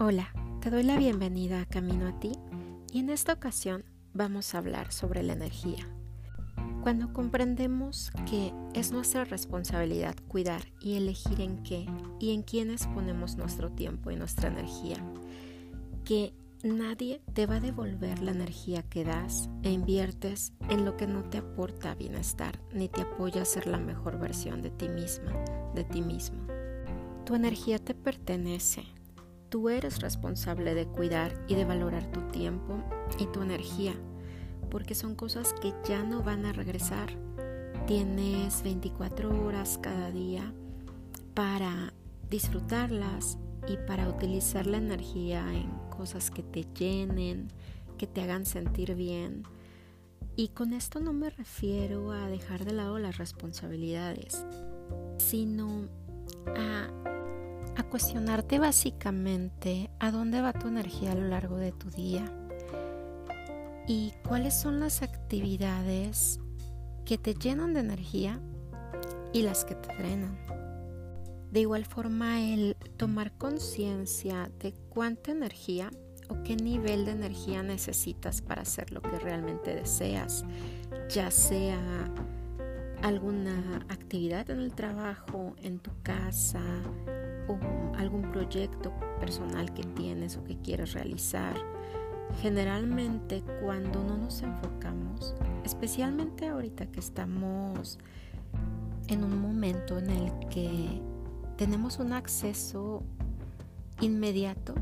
Hola, te doy la bienvenida a Camino a ti y en esta ocasión vamos a hablar sobre la energía. Cuando comprendemos que es nuestra responsabilidad cuidar y elegir en qué y en quiénes ponemos nuestro tiempo y nuestra energía, que nadie te va a devolver la energía que das e inviertes en lo que no te aporta bienestar ni te apoya a ser la mejor versión de ti misma, de ti mismo. Tu energía te pertenece Tú eres responsable de cuidar y de valorar tu tiempo y tu energía, porque son cosas que ya no van a regresar. Tienes 24 horas cada día para disfrutarlas y para utilizar la energía en cosas que te llenen, que te hagan sentir bien. Y con esto no me refiero a dejar de lado las responsabilidades, sino a a cuestionarte básicamente a dónde va tu energía a lo largo de tu día y cuáles son las actividades que te llenan de energía y las que te drenan. De igual forma, el tomar conciencia de cuánta energía o qué nivel de energía necesitas para hacer lo que realmente deseas, ya sea alguna actividad en el trabajo, en tu casa, o algún proyecto personal que tienes o que quieres realizar. Generalmente cuando no nos enfocamos, especialmente ahorita que estamos en un momento en el que tenemos un acceso inmediato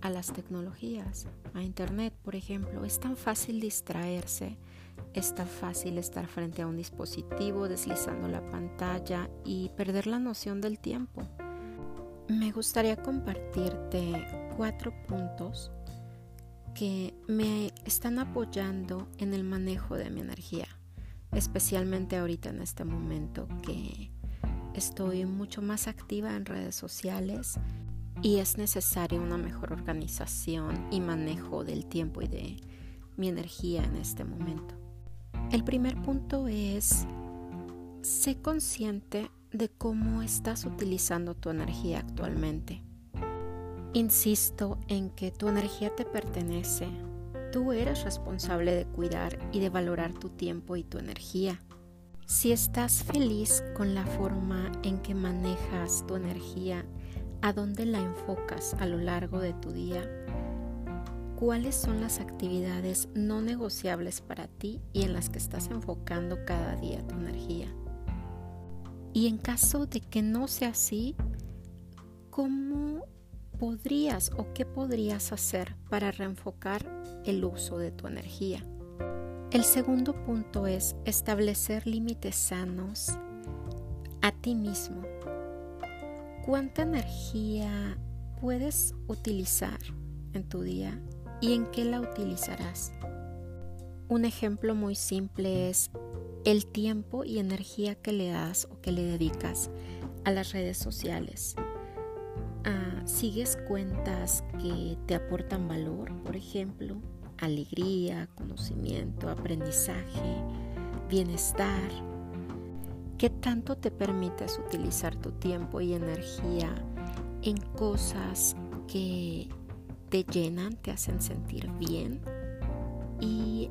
a las tecnologías, a Internet, por ejemplo, es tan fácil distraerse, es tan fácil estar frente a un dispositivo deslizando la pantalla y perder la noción del tiempo. Me gustaría compartirte cuatro puntos que me están apoyando en el manejo de mi energía, especialmente ahorita en este momento que estoy mucho más activa en redes sociales y es necesaria una mejor organización y manejo del tiempo y de mi energía en este momento. El primer punto es, sé consciente de cómo estás utilizando tu energía actualmente. Insisto en que tu energía te pertenece. Tú eres responsable de cuidar y de valorar tu tiempo y tu energía. Si estás feliz con la forma en que manejas tu energía, a dónde la enfocas a lo largo de tu día, cuáles son las actividades no negociables para ti y en las que estás enfocando cada día tu energía. Y en caso de que no sea así, ¿cómo podrías o qué podrías hacer para reenfocar el uso de tu energía? El segundo punto es establecer límites sanos a ti mismo. ¿Cuánta energía puedes utilizar en tu día y en qué la utilizarás? Un ejemplo muy simple es el tiempo y energía que le das o que le dedicas a las redes sociales. Ah, ¿Sigues cuentas que te aportan valor, por ejemplo? Alegría, conocimiento, aprendizaje, bienestar. ¿Qué tanto te permites utilizar tu tiempo y energía en cosas que te llenan, te hacen sentir bien? Y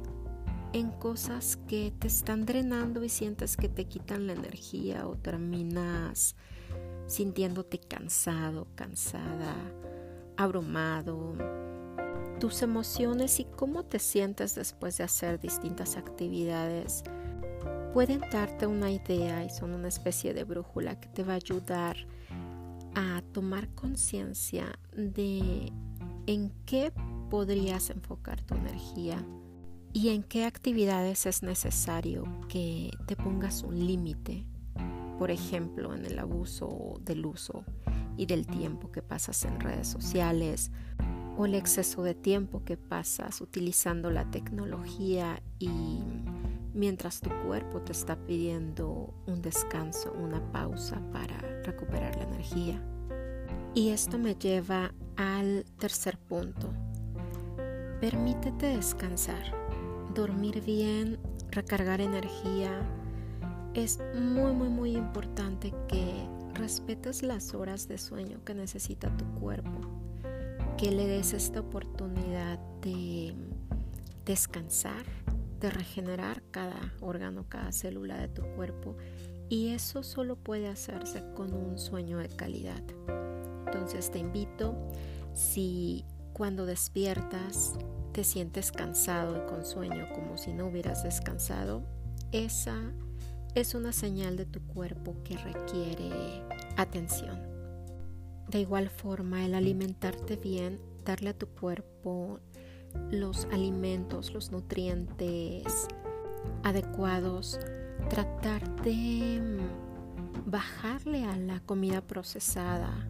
en cosas que te están drenando y sientes que te quitan la energía o terminas sintiéndote cansado, cansada, abrumado. Tus emociones y cómo te sientes después de hacer distintas actividades pueden darte una idea y son una especie de brújula que te va a ayudar a tomar conciencia de en qué podrías enfocar tu energía y en qué actividades es necesario que te pongas un límite, por ejemplo, en el abuso del uso y del tiempo que pasas en redes sociales o el exceso de tiempo que pasas utilizando la tecnología y mientras tu cuerpo te está pidiendo un descanso, una pausa para recuperar la energía. Y esto me lleva al tercer punto. Permítete descansar dormir bien, recargar energía. Es muy, muy, muy importante que respetes las horas de sueño que necesita tu cuerpo, que le des esta oportunidad de descansar, de regenerar cada órgano, cada célula de tu cuerpo y eso solo puede hacerse con un sueño de calidad. Entonces te invito, si cuando despiertas te sientes cansado y con sueño como si no hubieras descansado, esa es una señal de tu cuerpo que requiere atención. De igual forma, el alimentarte bien, darle a tu cuerpo los alimentos, los nutrientes adecuados, tratar de bajarle a la comida procesada.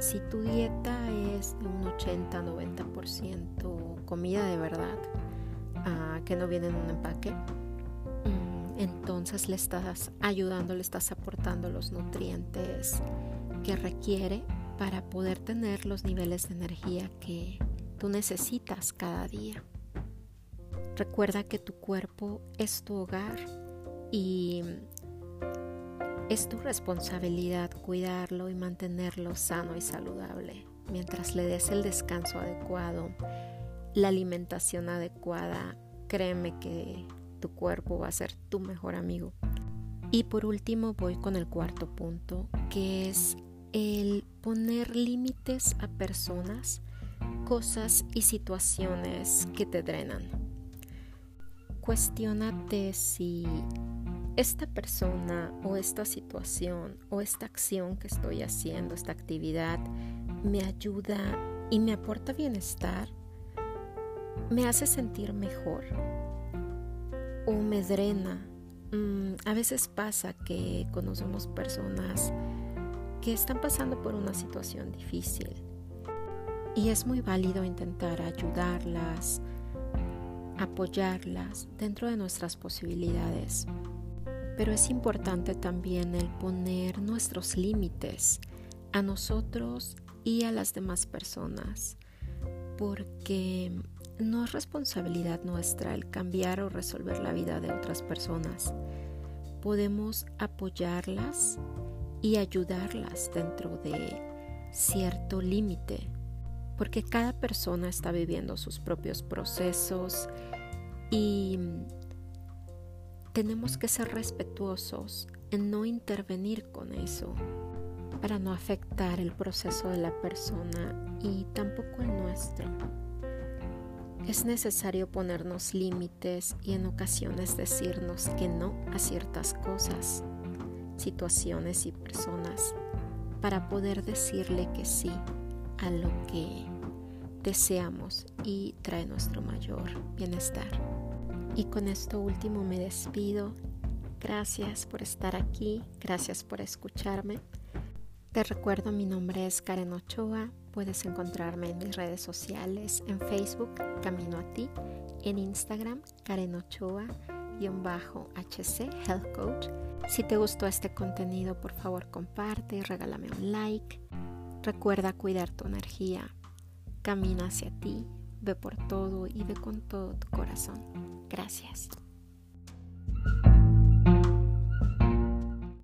Si tu dieta es de un 80-90% comida de verdad, ah, que no viene en un empaque, mm, entonces le estás ayudando, le estás aportando los nutrientes que requiere para poder tener los niveles de energía que tú necesitas cada día. Recuerda que tu cuerpo es tu hogar y es tu responsabilidad cuidarlo y mantenerlo sano y saludable mientras le des el descanso adecuado, la alimentación adecuada. Créeme que tu cuerpo va a ser tu mejor amigo. Y por último voy con el cuarto punto, que es el poner límites a personas, cosas y situaciones que te drenan. Cuestiónate si esta persona o esta situación o esta acción que estoy haciendo, esta actividad, me ayuda y me aporta bienestar, me hace sentir mejor o me drena. Mm, a veces pasa que conocemos personas que están pasando por una situación difícil y es muy válido intentar ayudarlas, apoyarlas dentro de nuestras posibilidades pero es importante también el poner nuestros límites a nosotros y a las demás personas, porque no es responsabilidad nuestra el cambiar o resolver la vida de otras personas. Podemos apoyarlas y ayudarlas dentro de cierto límite, porque cada persona está viviendo sus propios procesos y tenemos que ser respetuosos en no intervenir con eso para no afectar el proceso de la persona y tampoco el nuestro. Es necesario ponernos límites y en ocasiones decirnos que no a ciertas cosas, situaciones y personas para poder decirle que sí a lo que deseamos y trae nuestro mayor bienestar. Y con esto último me despido. Gracias por estar aquí, gracias por escucharme. Te recuerdo, mi nombre es Karen Ochoa. Puedes encontrarme en mis redes sociales, en Facebook, Camino a ti, en Instagram, Karen Ochoa, bajo HC Health Coach. Si te gustó este contenido, por favor comparte regálame un like. Recuerda cuidar tu energía. Camina hacia ti, ve por todo y ve con todo tu corazón. Gracias.